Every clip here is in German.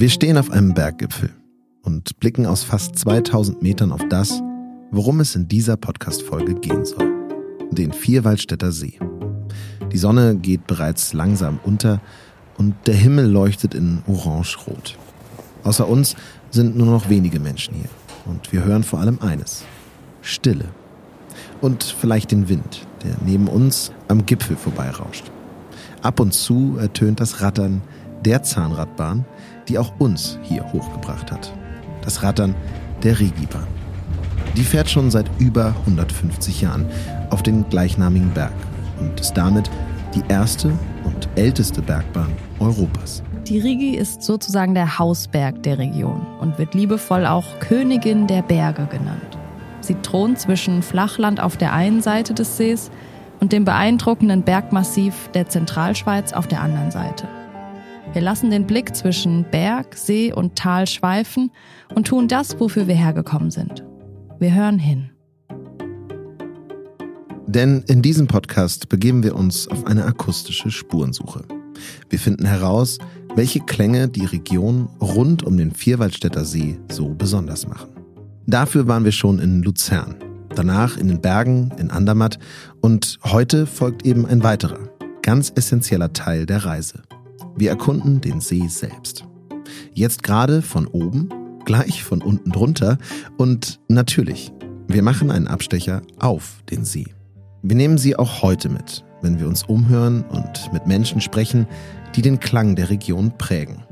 Wir stehen auf einem Berggipfel und blicken aus fast 2000 Metern auf das, worum es in dieser Podcast-Folge gehen soll. Den Vierwaldstätter See. Die Sonne geht bereits langsam unter und der Himmel leuchtet in orange-rot. Außer uns sind nur noch wenige Menschen hier. Und wir hören vor allem eines. Stille. Und vielleicht den Wind, der neben uns am Gipfel vorbeirauscht. Ab und zu ertönt das Rattern der Zahnradbahn, die auch uns hier hochgebracht hat. Das Rattern der Regibahn. Die fährt schon seit über 150 Jahren auf den gleichnamigen Berg und ist damit die erste und älteste Bergbahn Europas. Die Rigi ist sozusagen der Hausberg der Region und wird liebevoll auch Königin der Berge genannt. Sie thront zwischen Flachland auf der einen Seite des Sees und dem beeindruckenden Bergmassiv der Zentralschweiz auf der anderen Seite. Wir lassen den Blick zwischen Berg, See und Tal schweifen und tun das, wofür wir hergekommen sind. Wir hören hin. Denn in diesem Podcast begeben wir uns auf eine akustische Spurensuche. Wir finden heraus, welche Klänge die Region rund um den Vierwaldstätter See so besonders machen. Dafür waren wir schon in Luzern, danach in den Bergen in Andermatt und heute folgt eben ein weiterer, ganz essentieller Teil der Reise. Wir erkunden den See selbst. Jetzt gerade von oben, gleich von unten drunter und natürlich, wir machen einen Abstecher auf den See. Wir nehmen Sie auch heute mit, wenn wir uns umhören und mit Menschen sprechen, die den Klang der Region prägen.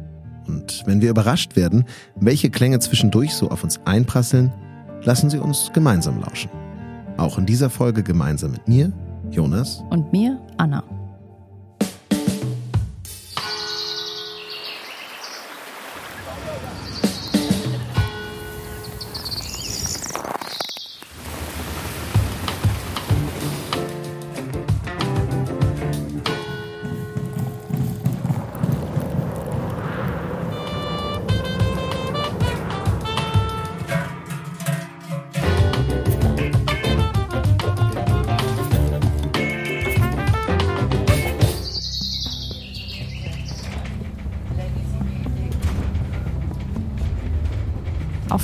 Und wenn wir überrascht werden, welche Klänge zwischendurch so auf uns einprasseln, lassen Sie uns gemeinsam lauschen. Auch in dieser Folge gemeinsam mit mir, Jonas. Und mir, Anna.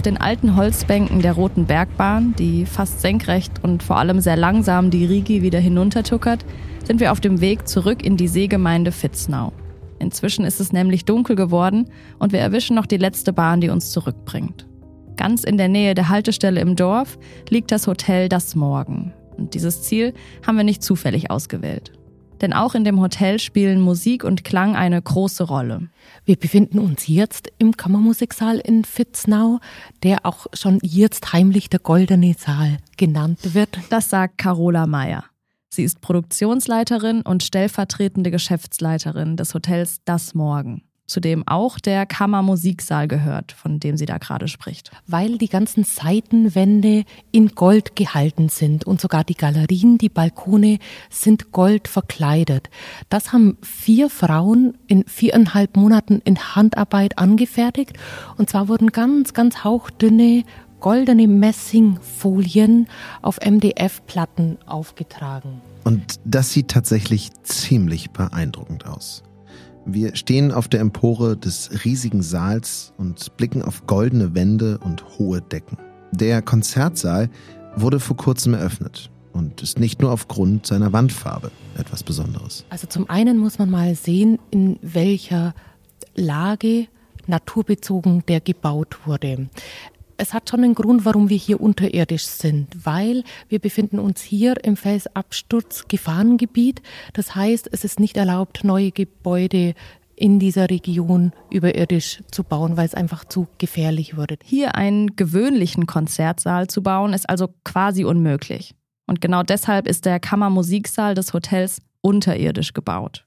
Den alten Holzbänken der Roten Bergbahn, die fast senkrecht und vor allem sehr langsam die Rigi wieder hinuntertuckert, sind wir auf dem Weg zurück in die Seegemeinde Vitznau. Inzwischen ist es nämlich dunkel geworden und wir erwischen noch die letzte Bahn, die uns zurückbringt. Ganz in der Nähe der Haltestelle im Dorf liegt das Hotel Das Morgen. Und dieses Ziel haben wir nicht zufällig ausgewählt. Denn auch in dem Hotel spielen Musik und Klang eine große Rolle. Wir befinden uns jetzt im Kammermusiksaal in Vitznau, der auch schon jetzt heimlich der Goldene Saal genannt wird. Das sagt Carola Meyer. Sie ist Produktionsleiterin und stellvertretende Geschäftsleiterin des Hotels Das Morgen zu dem auch der Kammermusiksaal gehört, von dem sie da gerade spricht. Weil die ganzen Seitenwände in Gold gehalten sind und sogar die Galerien, die Balkone sind Gold verkleidet. Das haben vier Frauen in viereinhalb Monaten in Handarbeit angefertigt und zwar wurden ganz, ganz hauchdünne goldene Messingfolien auf MDF-Platten aufgetragen. Und das sieht tatsächlich ziemlich beeindruckend aus. Wir stehen auf der Empore des riesigen Saals und blicken auf goldene Wände und hohe Decken. Der Konzertsaal wurde vor kurzem eröffnet und ist nicht nur aufgrund seiner Wandfarbe etwas Besonderes. Also zum einen muss man mal sehen, in welcher Lage naturbezogen der gebaut wurde es hat schon einen Grund, warum wir hier unterirdisch sind, weil wir befinden uns hier im Felsabsturz-Gefahrengebiet. Das heißt, es ist nicht erlaubt, neue Gebäude in dieser Region überirdisch zu bauen, weil es einfach zu gefährlich würde. Hier einen gewöhnlichen Konzertsaal zu bauen, ist also quasi unmöglich. Und genau deshalb ist der Kammermusiksaal des Hotels unterirdisch gebaut.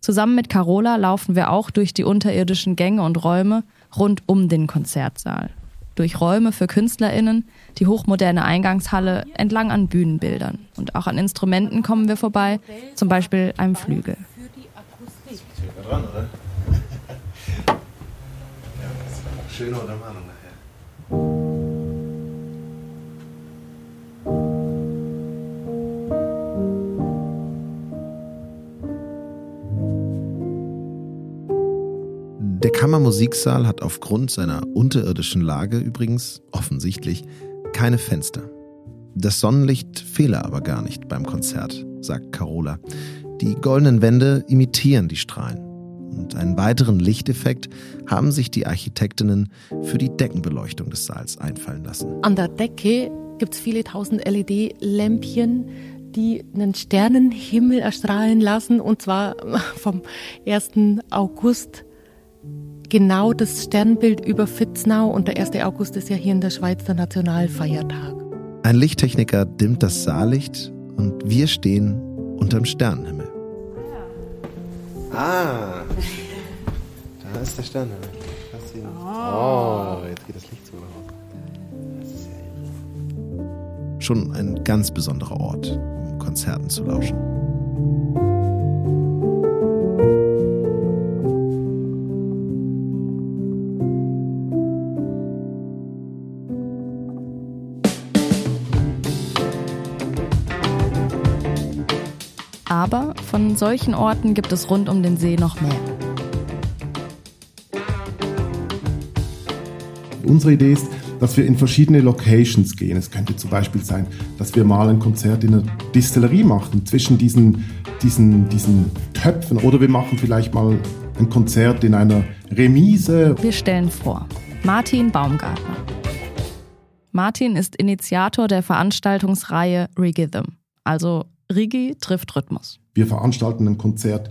Zusammen mit Carola laufen wir auch durch die unterirdischen Gänge und Räume rund um den Konzertsaal durch Räume für KünstlerInnen, die hochmoderne Eingangshalle entlang an Bühnenbildern. Und auch an Instrumenten kommen wir vorbei, zum Beispiel einem Flügel. Dran, oder? Schöne Untermalung nachher. Kammermusiksaal hat aufgrund seiner unterirdischen Lage übrigens offensichtlich keine Fenster. Das Sonnenlicht fehle aber gar nicht beim Konzert, sagt Carola. Die goldenen Wände imitieren die Strahlen. Und einen weiteren Lichteffekt haben sich die Architektinnen für die Deckenbeleuchtung des Saals einfallen lassen. An der Decke gibt es viele tausend LED-Lämpchen, die einen Sternenhimmel erstrahlen lassen, und zwar vom 1. August genau das Sternbild über Fitznau und der 1. August ist ja hier in der Schweiz der Nationalfeiertag. Ein Lichttechniker dimmt das Saallicht und wir stehen unterm Sternenhimmel. Ah, da ist der Sternenhimmel. Oh, jetzt geht das Licht so Schon ein ganz besonderer Ort, um Konzerten zu lauschen. Solchen Orten gibt es rund um den See noch mehr. Unsere Idee ist, dass wir in verschiedene Locations gehen. Es könnte zum Beispiel sein, dass wir mal ein Konzert in einer Distillerie machen, zwischen diesen, diesen, diesen Töpfen. Oder wir machen vielleicht mal ein Konzert in einer Remise. Wir stellen vor, Martin Baumgartner. Martin ist Initiator der Veranstaltungsreihe Rigithm, also Rigi trifft Rhythmus. Wir veranstalten ein Konzert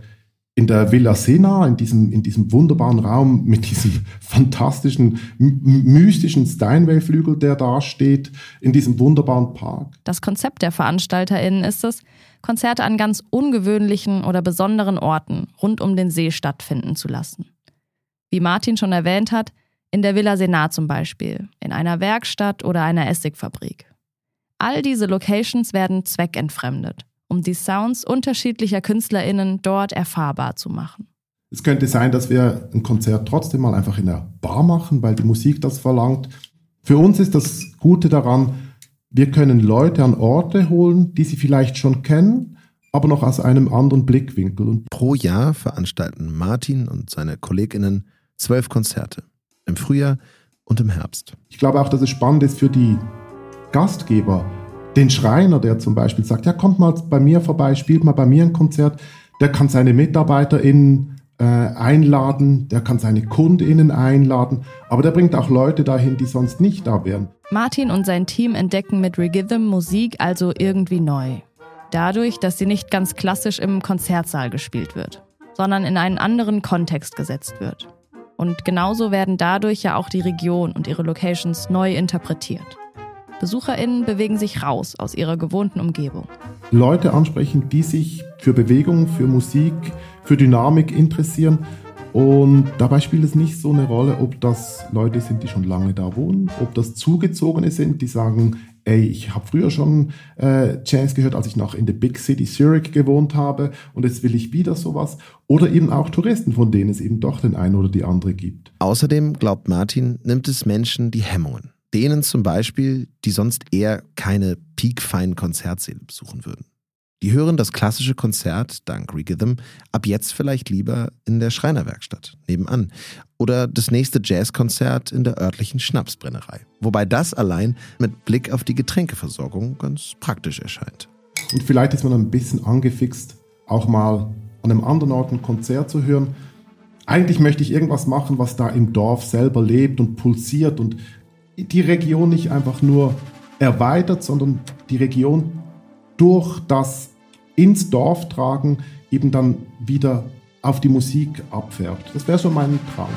in der Villa Sena, in diesem, in diesem wunderbaren Raum mit diesem fantastischen, mystischen Steinway-Flügel, der da steht, in diesem wunderbaren Park. Das Konzept der VeranstalterInnen ist es, Konzerte an ganz ungewöhnlichen oder besonderen Orten rund um den See stattfinden zu lassen. Wie Martin schon erwähnt hat, in der Villa Sena zum Beispiel, in einer Werkstatt oder einer Essigfabrik. All diese Locations werden zweckentfremdet, um die Sounds unterschiedlicher KünstlerInnen dort erfahrbar zu machen. Es könnte sein, dass wir ein Konzert trotzdem mal einfach in der Bar machen, weil die Musik das verlangt. Für uns ist das Gute daran, wir können Leute an Orte holen, die sie vielleicht schon kennen, aber noch aus einem anderen Blickwinkel. Und Pro Jahr veranstalten Martin und seine KollegInnen zwölf Konzerte. Im Frühjahr und im Herbst. Ich glaube auch, dass es spannend ist für die Gastgeber, den Schreiner, der zum Beispiel sagt, ja, kommt mal bei mir vorbei, spielt mal bei mir ein Konzert, der kann seine MitarbeiterInnen äh, einladen, der kann seine KundInnen einladen, aber der bringt auch Leute dahin, die sonst nicht da wären. Martin und sein Team entdecken mit Regithm Musik also irgendwie neu. Dadurch, dass sie nicht ganz klassisch im Konzertsaal gespielt wird, sondern in einen anderen Kontext gesetzt wird. Und genauso werden dadurch ja auch die Region und ihre Locations neu interpretiert. BesucherInnen bewegen sich raus aus ihrer gewohnten Umgebung. Leute ansprechen, die sich für Bewegung, für Musik, für Dynamik interessieren. Und dabei spielt es nicht so eine Rolle, ob das Leute sind, die schon lange da wohnen, ob das Zugezogene sind, die sagen, ey, ich habe früher schon äh, Jazz gehört, als ich noch in der Big City Zurich gewohnt habe und jetzt will ich wieder sowas. Oder eben auch Touristen, von denen es eben doch den einen oder die andere gibt. Außerdem, glaubt Martin, nimmt es Menschen die Hemmungen denen zum Beispiel, die sonst eher keine peakfeinen Konzertsäle besuchen würden. Die hören das klassische Konzert dank Regithm ab jetzt vielleicht lieber in der Schreinerwerkstatt nebenan oder das nächste Jazzkonzert in der örtlichen Schnapsbrennerei. Wobei das allein mit Blick auf die Getränkeversorgung ganz praktisch erscheint. Und vielleicht ist man ein bisschen angefixt, auch mal an einem anderen Ort ein Konzert zu hören. Eigentlich möchte ich irgendwas machen, was da im Dorf selber lebt und pulsiert und die Region nicht einfach nur erweitert, sondern die Region durch das ins Dorf tragen eben dann wieder auf die Musik abfärbt. Das wäre so mein Traum.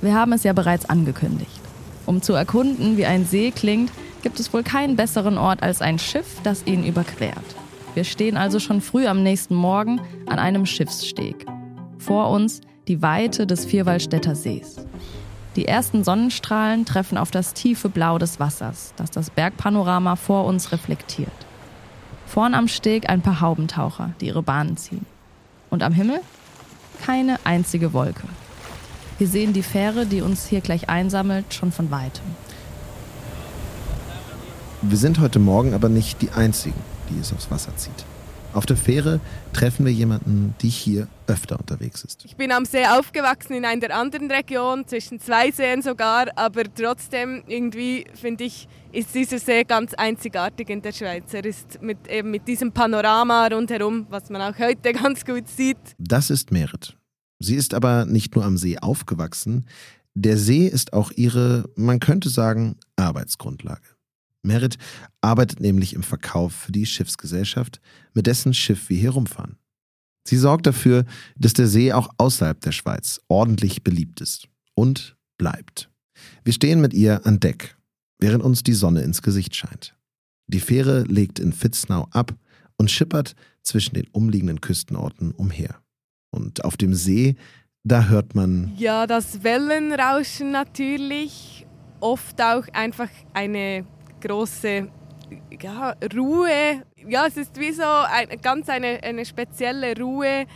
Wir haben es ja bereits angekündigt. Um zu erkunden, wie ein See klingt, gibt es wohl keinen besseren Ort als ein Schiff, das ihn überquert. Wir stehen also schon früh am nächsten Morgen an einem Schiffssteg. Vor uns die Weite des Vierwaldstätter Sees. Die ersten Sonnenstrahlen treffen auf das tiefe Blau des Wassers, das das Bergpanorama vor uns reflektiert. Vorn am Steg ein paar Haubentaucher, die ihre Bahnen ziehen. Und am Himmel keine einzige Wolke. Wir sehen die Fähre, die uns hier gleich einsammelt, schon von weitem. Wir sind heute Morgen aber nicht die Einzigen, die es aufs Wasser zieht. Auf der Fähre treffen wir jemanden, die hier öfter unterwegs ist. Ich bin am See aufgewachsen in einer anderen Region, zwischen zwei Seen sogar, aber trotzdem irgendwie finde ich, ist dieser See ganz einzigartig in der Schweiz. Er ist mit, eben mit diesem Panorama rundherum, was man auch heute ganz gut sieht. Das ist Merit. Sie ist aber nicht nur am See aufgewachsen, der See ist auch ihre, man könnte sagen, Arbeitsgrundlage. Merit arbeitet nämlich im Verkauf für die Schiffsgesellschaft, mit dessen Schiff wir hier rumfahren. Sie sorgt dafür, dass der See auch außerhalb der Schweiz ordentlich beliebt ist und bleibt. Wir stehen mit ihr an Deck, während uns die Sonne ins Gesicht scheint. Die Fähre legt in Fitznau ab und schippert zwischen den umliegenden Küstenorten umher. Und auf dem See, da hört man. Ja, das Wellenrauschen natürlich. Oft auch einfach eine große ja, Ruhe. Ja, es ist wie so ein, ganz eine, eine spezielle Ruhe,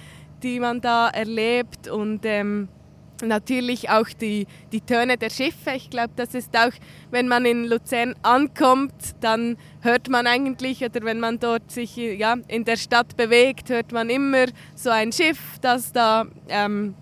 die man da erlebt und ähm, natürlich auch die, die Töne der Schiffe. Ich glaube, das ist auch, wenn man in Luzern ankommt, dann hört man eigentlich, oder wenn man dort sich ja, in der Stadt bewegt, hört man immer so ein Schiff, das da ähm,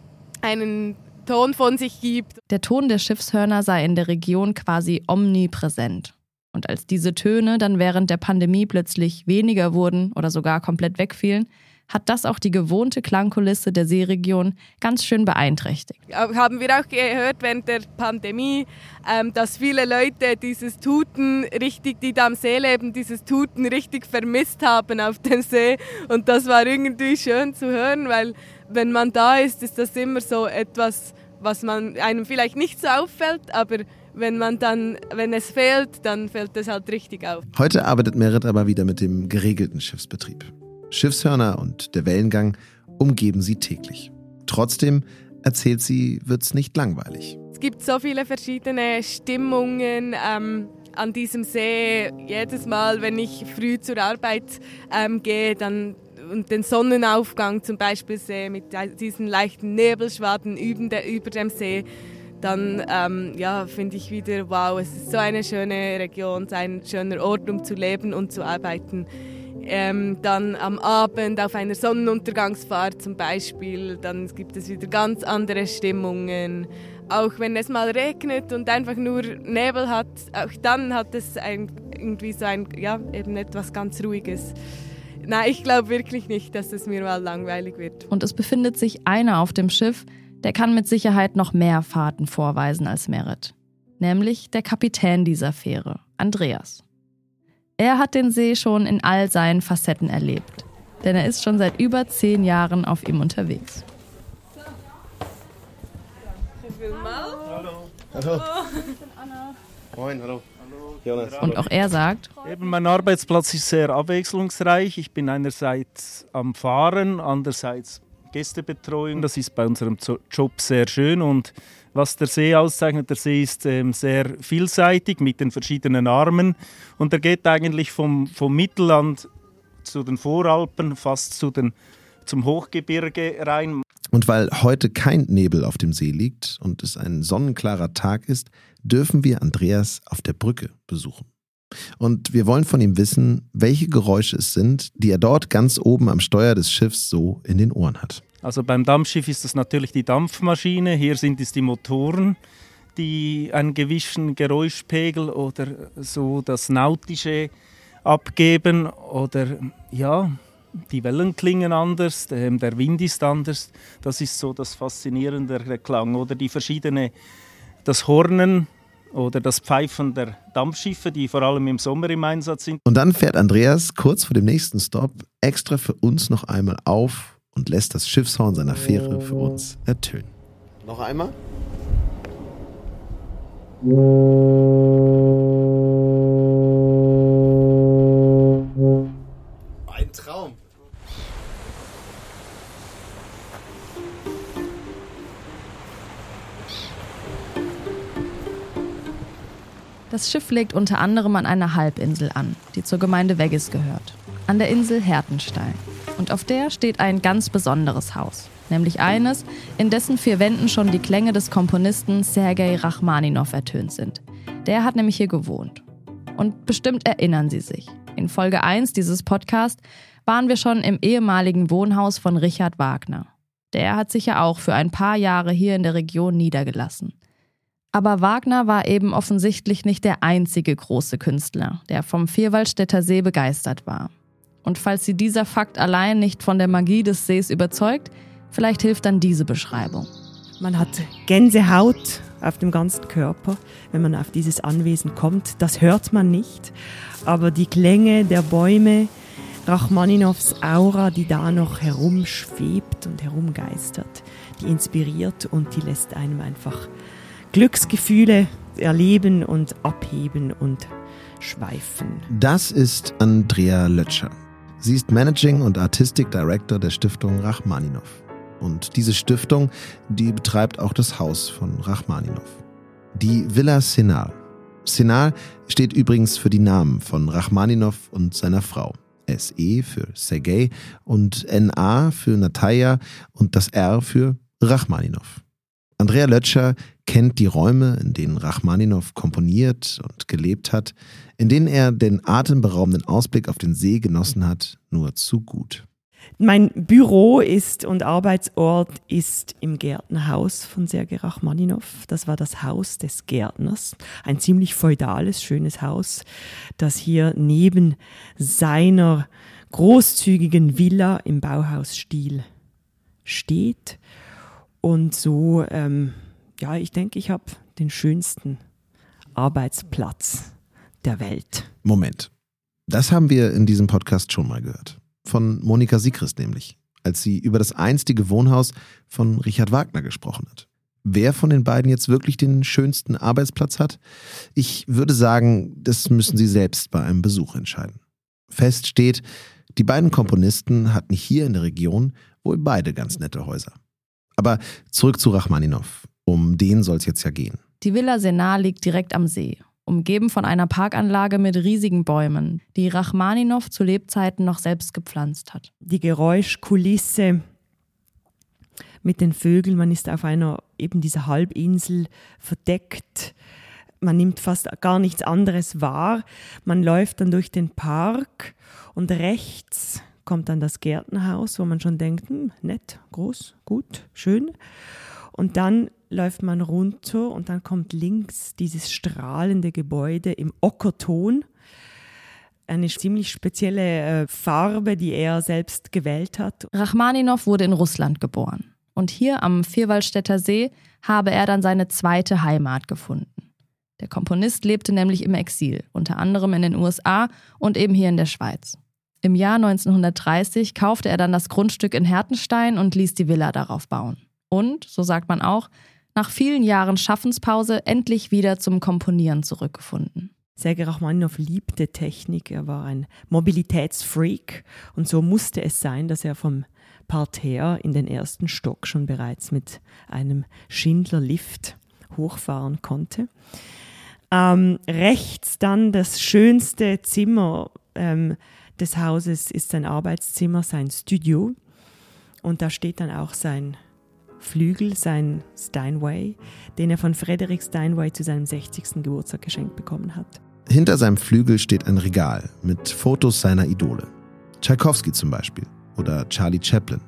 einen Ton von sich gibt. Der Ton der Schiffshörner sei in der Region quasi omnipräsent. Und als diese Töne dann während der Pandemie plötzlich weniger wurden oder sogar komplett wegfielen, hat das auch die gewohnte Klangkulisse der Seeregion ganz schön beeinträchtigt. Haben wir auch gehört während der Pandemie, ähm, dass viele Leute dieses Tuten richtig, die da am See leben, dieses Tuten richtig vermisst haben auf dem See. Und das war irgendwie schön zu hören, weil wenn man da ist, ist das immer so etwas, was man einem vielleicht nicht so auffällt, aber wenn man dann, wenn es fehlt, dann fällt es halt richtig auf. Heute arbeitet Merit aber wieder mit dem geregelten Schiffsbetrieb. Schiffshörner und der Wellengang umgeben sie täglich. Trotzdem erzählt sie, wird es nicht langweilig. Es gibt so viele verschiedene Stimmungen. Ähm, an diesem See, jedes Mal, wenn ich früh zur Arbeit ähm, gehe, dann und den Sonnenaufgang zum Beispiel sehe mit diesen leichten Nebelschwaden über, dem See, dann ähm, ja, finde ich wieder, wow, es ist so eine schöne Region, ein schöner Ort, um zu leben und zu arbeiten. Ähm, dann am Abend auf einer Sonnenuntergangsfahrt zum Beispiel, dann gibt es wieder ganz andere Stimmungen. Auch wenn es mal regnet und einfach nur Nebel hat, auch dann hat es ein, irgendwie so ein, ja, eben etwas ganz Ruhiges. Nein, ich glaube wirklich nicht, dass es mir mal langweilig wird. Und es befindet sich einer auf dem Schiff, der kann mit Sicherheit noch mehr Fahrten vorweisen als Merit. Nämlich der Kapitän dieser Fähre, Andreas. Er hat den See schon in all seinen Facetten erlebt, denn er ist schon seit über zehn Jahren auf ihm unterwegs. Hallo. Hallo. Ich bin Anna. Moin, hallo. Jonas. Und auch er sagt, Eben mein Arbeitsplatz ist sehr abwechslungsreich. Ich bin einerseits am Fahren, andererseits Gästebetreuung. Das ist bei unserem Job sehr schön und was der See auszeichnet, der See ist ähm, sehr vielseitig mit den verschiedenen Armen und er geht eigentlich vom, vom Mittelland zu den Voralpen, fast zu den, zum Hochgebirge rein. Und weil heute kein Nebel auf dem See liegt und es ein sonnenklarer Tag ist, dürfen wir Andreas auf der Brücke besuchen. Und wir wollen von ihm wissen, welche Geräusche es sind, die er dort ganz oben am Steuer des Schiffs so in den Ohren hat. Also beim Dampfschiff ist das natürlich die Dampfmaschine, hier sind es die Motoren, die einen gewissen Geräuschpegel oder so das Nautische abgeben oder ja, die Wellen klingen anders, der Wind ist anders. Das ist so das Faszinierende der Klang oder die verschiedene das Hornen oder das Pfeifen der Dampfschiffe, die vor allem im Sommer im Einsatz sind. Und dann fährt Andreas kurz vor dem nächsten Stop extra für uns noch einmal auf und lässt das Schiffshorn seiner Fähre für uns ertönen. Noch einmal? Das Schiff legt unter anderem an einer Halbinsel an, die zur Gemeinde Weggis gehört. An der Insel Hertenstein. Und auf der steht ein ganz besonderes Haus. nämlich eines, in dessen vier Wänden schon die Klänge des Komponisten Sergei Rachmaninow ertönt sind. Der hat nämlich hier gewohnt. Und bestimmt erinnern Sie sich. In Folge 1 dieses Podcasts waren wir schon im ehemaligen Wohnhaus von Richard Wagner. Der hat sich ja auch für ein paar Jahre hier in der Region niedergelassen. Aber Wagner war eben offensichtlich nicht der einzige große Künstler, der vom Vierwaldstätter See begeistert war. Und falls Sie dieser Fakt allein nicht von der Magie des Sees überzeugt, vielleicht hilft dann diese Beschreibung. Man hat Gänsehaut auf dem ganzen Körper, wenn man auf dieses Anwesen kommt. Das hört man nicht, aber die Klänge der Bäume, Rachmaninows Aura, die da noch herumschwebt und herumgeistert, die inspiriert und die lässt einem einfach Glücksgefühle erleben und abheben und schweifen. Das ist Andrea Lötscher. Sie ist Managing und Artistic Director der Stiftung Rachmaninow. Und diese Stiftung, die betreibt auch das Haus von Rachmaninow. Die Villa Senal. Senal steht übrigens für die Namen von Rachmaninow und seiner Frau. SE für Sergei und NA für Natalia und das R für Rachmaninow. Andrea Lötscher kennt die Räume, in denen Rachmaninow komponiert und gelebt hat, in denen er den atemberaubenden Ausblick auf den See genossen hat, nur zu gut. Mein Büro ist und Arbeitsort ist im Gärtnerhaus von Sergei Rachmaninow. Das war das Haus des Gärtners. Ein ziemlich feudales, schönes Haus, das hier neben seiner großzügigen Villa im Bauhausstil steht und so, ähm, ja, ich denke, ich habe den schönsten Arbeitsplatz der Welt. Moment. Das haben wir in diesem Podcast schon mal gehört. Von Monika Siegrist nämlich, als sie über das einstige Wohnhaus von Richard Wagner gesprochen hat. Wer von den beiden jetzt wirklich den schönsten Arbeitsplatz hat? Ich würde sagen, das müssen Sie selbst bei einem Besuch entscheiden. Fest steht, die beiden Komponisten hatten hier in der Region wohl beide ganz nette Häuser. Aber zurück zu Rachmaninow. Um den soll es jetzt ja gehen. Die Villa Senar liegt direkt am See, umgeben von einer Parkanlage mit riesigen Bäumen, die Rachmaninow zu Lebzeiten noch selbst gepflanzt hat. Die Geräuschkulisse mit den Vögeln, man ist auf einer eben dieser Halbinsel verdeckt. Man nimmt fast gar nichts anderes wahr. Man läuft dann durch den Park und rechts kommt dann das Gärtnerhaus, wo man schon denkt, hm, nett, groß, gut, schön. Und dann läuft man runter und dann kommt links dieses strahlende Gebäude im Ockerton. Eine ziemlich spezielle äh, Farbe, die er selbst gewählt hat. Rachmaninow wurde in Russland geboren. Und hier am Vierwaldstätter See habe er dann seine zweite Heimat gefunden. Der Komponist lebte nämlich im Exil, unter anderem in den USA und eben hier in der Schweiz. Im Jahr 1930 kaufte er dann das Grundstück in Hertenstein und ließ die Villa darauf bauen. Und, so sagt man auch, nach vielen Jahren Schaffenspause endlich wieder zum Komponieren zurückgefunden. Sergei Rachmaninow liebte Technik, er war ein Mobilitätsfreak und so musste es sein, dass er vom Parterre in den ersten Stock schon bereits mit einem Schindler-Lift hochfahren konnte. Ähm, rechts dann das schönste Zimmer ähm, des Hauses ist sein Arbeitszimmer, sein Studio. Und da steht dann auch sein Flügel, sein Steinway, den er von Frederick Steinway zu seinem 60. Geburtstag geschenkt bekommen hat. Hinter seinem Flügel steht ein Regal mit Fotos seiner Idole. Tchaikovsky zum Beispiel oder Charlie Chaplin.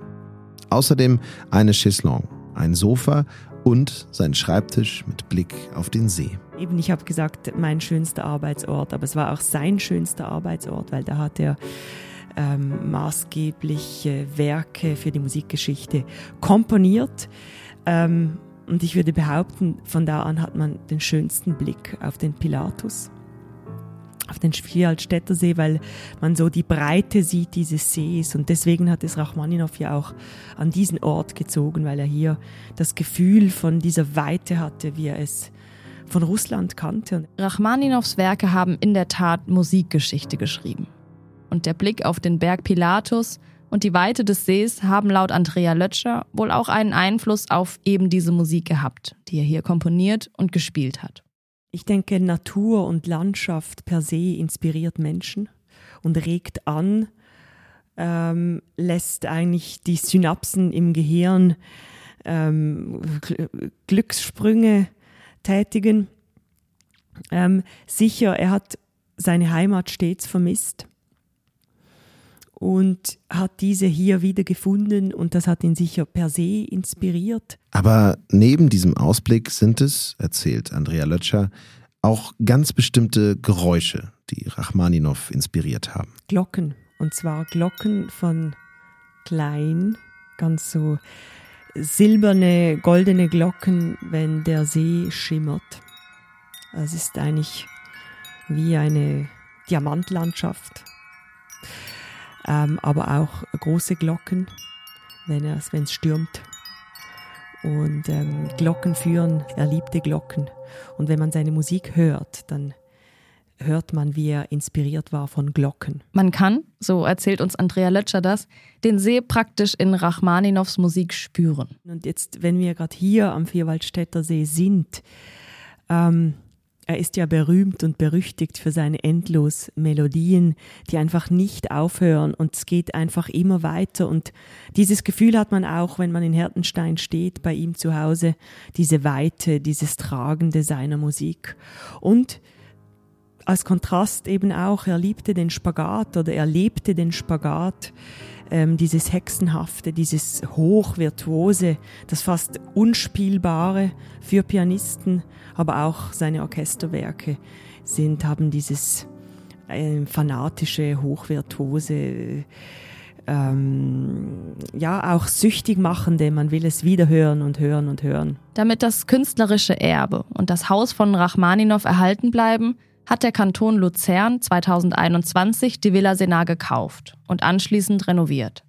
Außerdem eine Chaiselongue, ein Sofa und sein Schreibtisch mit Blick auf den See. Eben, ich habe gesagt, mein schönster Arbeitsort, aber es war auch sein schönster Arbeitsort, weil da hat er ähm, maßgebliche Werke für die Musikgeschichte komponiert. Ähm, und ich würde behaupten, von da an hat man den schönsten Blick auf den Pilatus auf den Vierwaldstätter See, weil man so die Breite sieht dieses Sees. Und deswegen hat es Rachmaninow ja auch an diesen Ort gezogen, weil er hier das Gefühl von dieser Weite hatte, wie er es von Russland kannte. Rachmaninows Werke haben in der Tat Musikgeschichte geschrieben. Und der Blick auf den Berg Pilatus und die Weite des Sees haben laut Andrea Lötscher wohl auch einen Einfluss auf eben diese Musik gehabt, die er hier komponiert und gespielt hat. Ich denke, Natur und Landschaft per se inspiriert Menschen und regt an, ähm, lässt eigentlich die Synapsen im Gehirn ähm, Glückssprünge tätigen. Ähm, sicher, er hat seine Heimat stets vermisst und hat diese hier wieder gefunden und das hat ihn sicher per se inspiriert. Aber neben diesem Ausblick sind es, erzählt Andrea Lötscher, auch ganz bestimmte Geräusche, die Rachmaninow inspiriert haben. Glocken, und zwar Glocken von klein, ganz so silberne, goldene Glocken, wenn der See schimmert. Es ist eigentlich wie eine Diamantlandschaft ähm, aber auch große Glocken, wenn es, wenn es stürmt. Und ähm, Glocken führen, er liebte Glocken. Und wenn man seine Musik hört, dann hört man, wie er inspiriert war von Glocken. Man kann, so erzählt uns Andrea Lötscher das, den See praktisch in Rachmaninows Musik spüren. Und jetzt, wenn wir gerade hier am Vierwaldstätter See sind, ähm, er ist ja berühmt und berüchtigt für seine endlos Melodien, die einfach nicht aufhören und es geht einfach immer weiter. Und dieses Gefühl hat man auch, wenn man in Hertenstein steht, bei ihm zu Hause, diese Weite, dieses Tragende seiner Musik. Und als Kontrast eben auch, er liebte den Spagat oder er lebte den Spagat ähm, dieses Hexenhafte, dieses Hochvirtuose, das fast Unspielbare für Pianisten, aber auch seine Orchesterwerke sind, haben dieses äh, fanatische, hochvirtuose, ähm, ja, auch süchtig machende, man will es wieder hören und hören und hören. Damit das künstlerische Erbe und das Haus von Rachmaninow erhalten bleiben, hat der Kanton Luzern 2021 die Villa Senar gekauft und anschließend renoviert.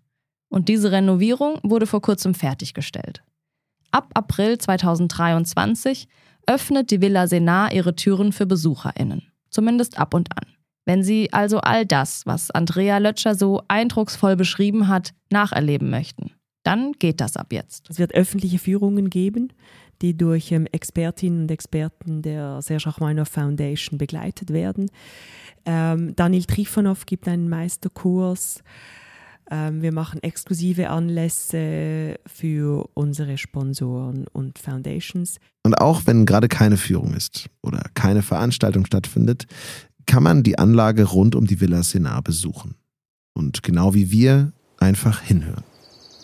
Und diese Renovierung wurde vor kurzem fertiggestellt. Ab April 2023 öffnet die Villa Senar ihre Türen für BesucherInnen. Zumindest ab und an. Wenn Sie also all das, was Andrea Lötscher so eindrucksvoll beschrieben hat, nacherleben möchten, dann geht das ab jetzt. Es wird öffentliche Führungen geben die durch ähm, Expertinnen und Experten der Serge Rachmaninoff Foundation begleitet werden. Ähm, Daniel Trifonov gibt einen Meisterkurs. Ähm, wir machen exklusive Anlässe für unsere Sponsoren und Foundations. Und auch wenn gerade keine Führung ist oder keine Veranstaltung stattfindet, kann man die Anlage rund um die Villa Senar besuchen. Und genau wie wir einfach hinhören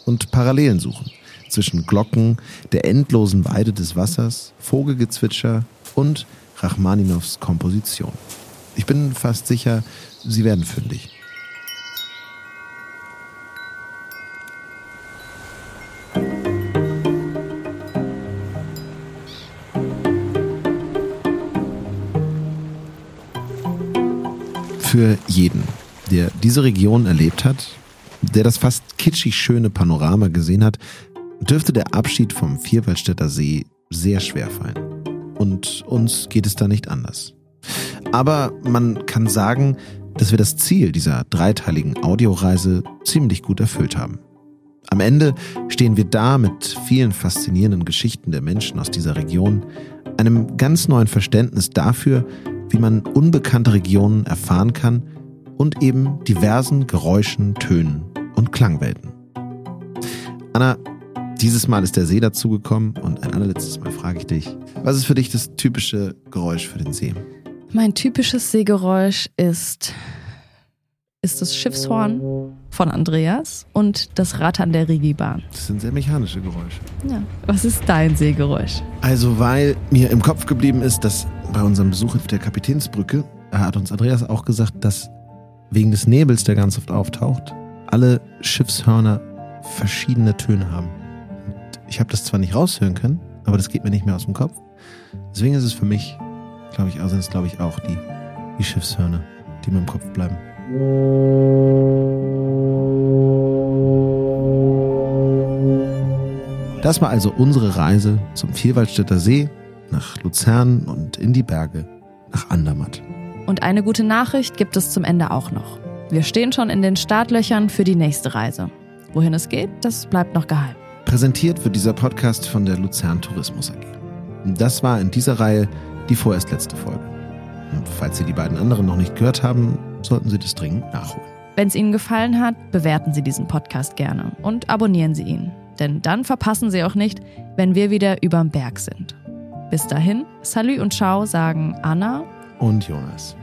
und Parallelen suchen zwischen Glocken, der endlosen Weide des Wassers, Vogelgezwitscher und Rachmaninows Komposition. Ich bin fast sicher, sie werden fündig. Für jeden, der diese Region erlebt hat, der das fast kitschig schöne Panorama gesehen hat, dürfte der Abschied vom Vierwaldstätter See sehr schwer fallen. Und uns geht es da nicht anders. Aber man kann sagen, dass wir das Ziel dieser dreiteiligen Audioreise ziemlich gut erfüllt haben. Am Ende stehen wir da mit vielen faszinierenden Geschichten der Menschen aus dieser Region, einem ganz neuen Verständnis dafür, wie man unbekannte Regionen erfahren kann und eben diversen Geräuschen, Tönen und Klangwelten. Anna, dieses Mal ist der See dazugekommen und ein allerletztes Mal frage ich dich, was ist für dich das typische Geräusch für den See? Mein typisches Seegeräusch ist, ist das Schiffshorn von Andreas und das Rattern der Rigibahn. Das sind sehr mechanische Geräusche. Ja. Was ist dein Seegeräusch? Also, weil mir im Kopf geblieben ist, dass bei unserem Besuch auf der Kapitänsbrücke hat uns Andreas auch gesagt, dass wegen des Nebels, der ganz oft auftaucht, alle Schiffshörner verschiedene Töne haben. Ich habe das zwar nicht raushören können, aber das geht mir nicht mehr aus dem Kopf. Deswegen ist es für mich, glaube ich, also sind es glaube ich auch die, die Schiffshörner, die mir im Kopf bleiben. Das war also unsere Reise zum Vierwaldstätter See, nach Luzern und in die Berge, nach Andermatt. Und eine gute Nachricht gibt es zum Ende auch noch. Wir stehen schon in den Startlöchern für die nächste Reise. Wohin es geht, das bleibt noch geheim. Präsentiert wird dieser Podcast von der Luzern Tourismus AG. Das war in dieser Reihe die vorerst letzte Folge. Und falls Sie die beiden anderen noch nicht gehört haben, sollten Sie das dringend nachholen. Wenn es Ihnen gefallen hat, bewerten Sie diesen Podcast gerne und abonnieren Sie ihn. Denn dann verpassen Sie auch nicht, wenn wir wieder überm Berg sind. Bis dahin, Salü und Ciao sagen Anna Und Jonas.